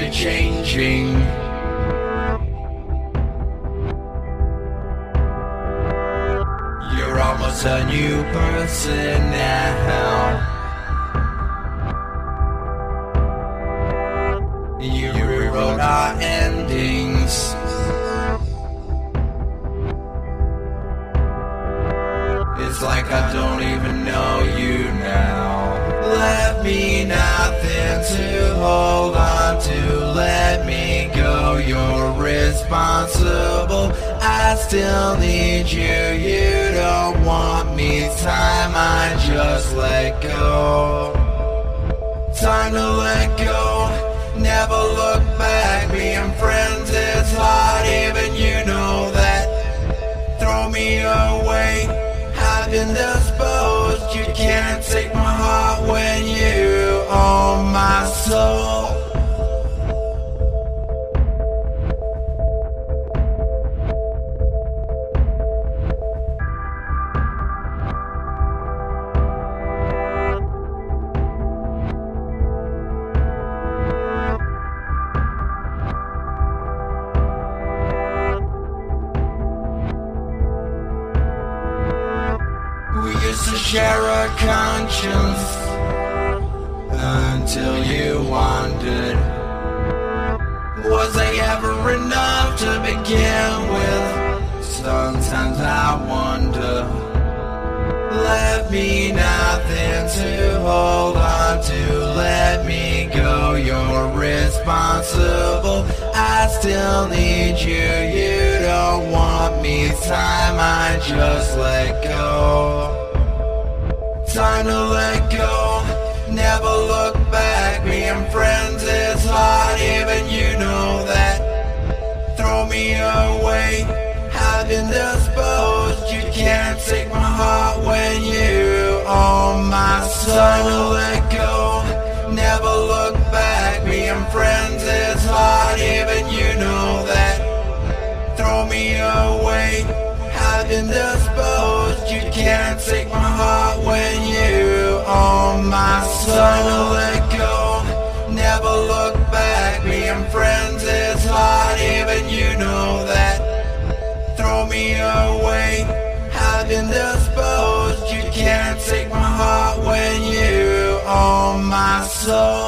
you're changing. You're almost a new person now. You rewrote our endings. It's like I don't even know you now. Left me nothing to hold on to. Let me go. You're responsible. I still need you. You don't want me. Time I just let go. Time to let go. Never look back. Being friends is hard. Even you know that. Throw me away. I've been disposed. You can't take To share a conscience until you wandered. Was I ever enough to begin with? Sometimes I wonder. Left me nothing to hold on to. Let me go. You're responsible. I still need you. You don't want me. Time I just let go. Never look back. Being friends is hard. Even you know that. Throw me away. I've been disposed. You can't take my heart when you own my soul. Time to let go. Never look back. Being friends is hard. Even you know that. Throw me away. I've been disposed. You can't take my heart disposed.